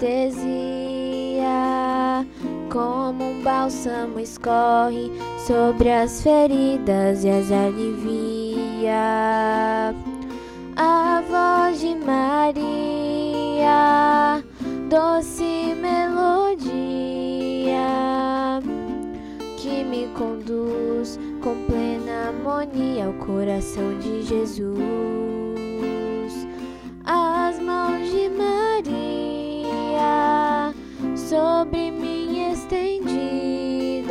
anestesia, como um bálsamo escorre sobre as feridas e as alivia. A voz de Maria, doce melodia, que me conduz com plena harmonia ao coração de Jesus. As mãos de Maria sobre mim estendidas,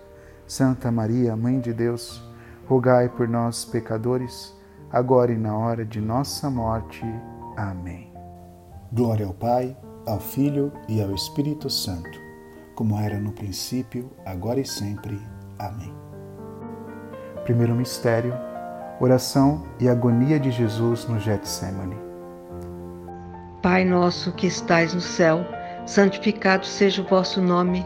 Santa Maria, Mãe de Deus, rogai por nós, pecadores, agora e na hora de nossa morte. Amém. Glória ao Pai, ao Filho e ao Espírito Santo, como era no princípio, agora e sempre. Amém. Primeiro mistério: oração e agonia de Jesus no Getsemane. Pai nosso que estais no céu, santificado seja o vosso nome.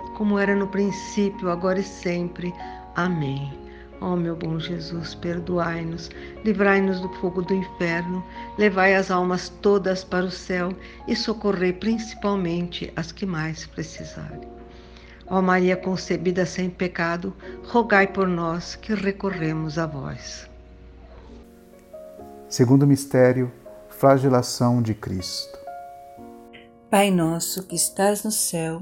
como era no princípio, agora e sempre. Amém. Ó oh, meu bom Jesus, perdoai-nos, livrai-nos do fogo do inferno, levai as almas todas para o céu e socorrei principalmente as que mais precisarem. Ó Maria concebida sem pecado, rogai por nós que recorremos a vós. Segundo mistério, flagelação de Cristo. Pai nosso que estás no céu,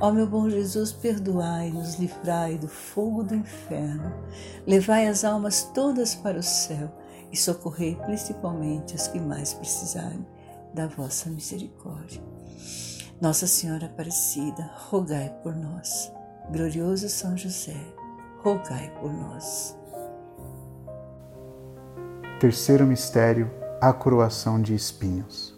Ó meu bom Jesus, perdoai-nos, livrai do fogo do inferno, levai as almas todas para o céu e socorrei principalmente as que mais precisarem da vossa misericórdia. Nossa Senhora Aparecida, rogai por nós. Glorioso São José, rogai por nós. Terceiro mistério, a coroação de espinhos.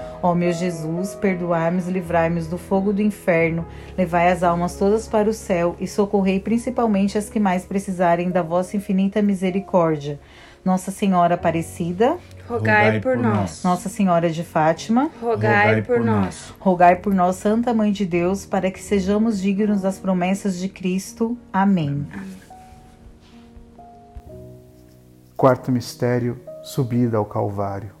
Ó meu Jesus, perdoai-nos e livrai-nos do fogo do inferno, levai as almas todas para o céu e socorrei principalmente as que mais precisarem da vossa infinita misericórdia. Nossa Senhora Aparecida, rogai por nós. Nossa Senhora de Fátima, rogai por nós. Rogai por nós, Santa Mãe de Deus, para que sejamos dignos das promessas de Cristo. Amém. Quarto mistério, subida ao Calvário.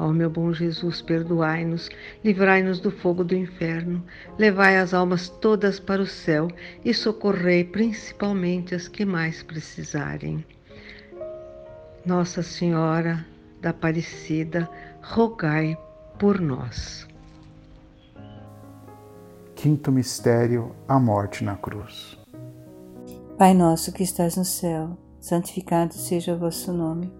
Ó meu bom Jesus, perdoai-nos, livrai-nos do fogo do inferno, levai as almas todas para o céu e socorrei principalmente as que mais precisarem. Nossa Senhora da Aparecida, rogai por nós. Quinto mistério, a morte na cruz. Pai nosso que estás no céu, santificado seja o vosso nome.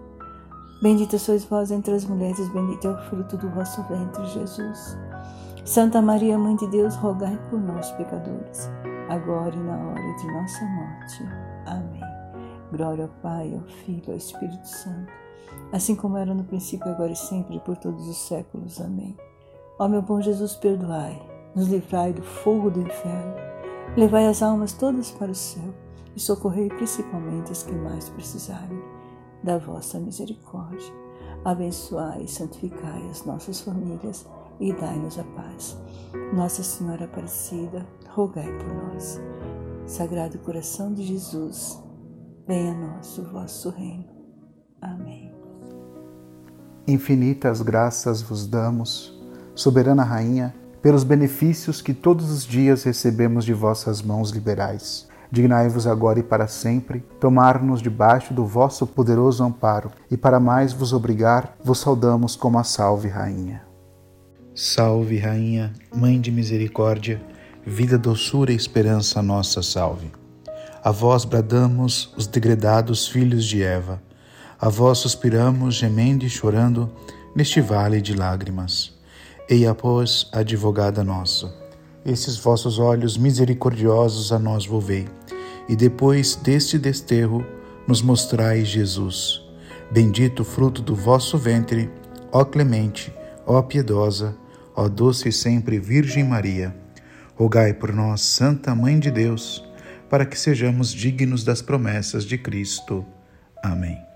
Bendita sois vós entre as mulheres, bendito é o fruto do vosso ventre, Jesus. Santa Maria, Mãe de Deus, rogai por nós, pecadores, agora e na hora de nossa morte. Amém. Glória ao Pai, ao Filho ao Espírito Santo, assim como era no princípio, agora e sempre, por todos os séculos. Amém. Ó meu bom Jesus, perdoai, nos livrai do fogo do inferno, levai as almas todas para o céu e socorrei principalmente os que mais precisarem da vossa misericórdia. Abençoai e santificai as nossas famílias e dai-nos a paz. Nossa Senhora Aparecida, rogai por nós. Sagrado coração de Jesus, venha a nós o vosso reino. Amém. Infinitas graças vos damos, soberana Rainha, pelos benefícios que todos os dias recebemos de vossas mãos liberais Dignai-vos agora e para sempre tomar-nos debaixo do vosso poderoso amparo, e para mais vos obrigar, vos saudamos como a Salve Rainha. Salve Rainha, Mãe de Misericórdia, vida, doçura e esperança nossa salve. A vós bradamos os degredados filhos de Eva, a vós suspiramos, gemendo e chorando, neste vale de lágrimas. Eia, pois, advogada nossa, esses vossos olhos misericordiosos a nós volvei e depois deste desterro nos mostrai Jesus. Bendito o fruto do vosso ventre, ó clemente, ó piedosa, ó doce e sempre Virgem Maria. Rogai por nós, Santa Mãe de Deus, para que sejamos dignos das promessas de Cristo. Amém.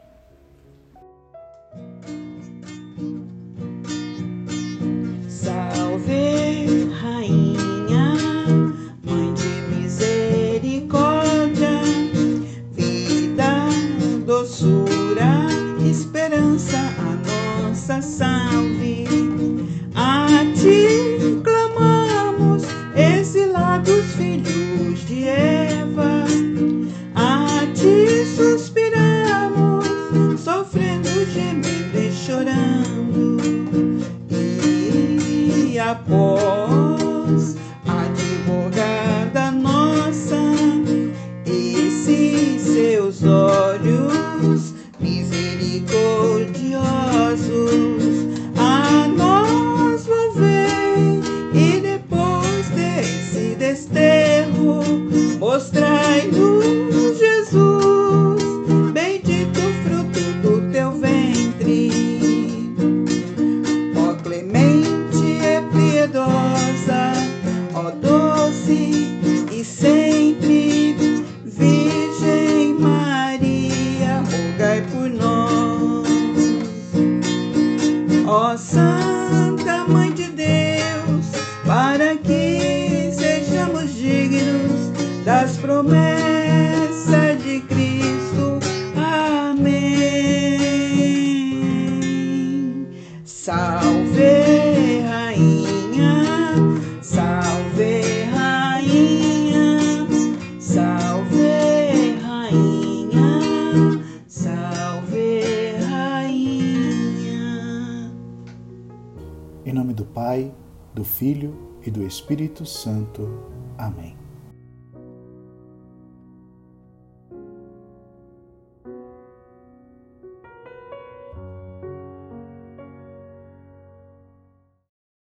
chapel. Santa Mãe Filho e do Espírito Santo. Amém.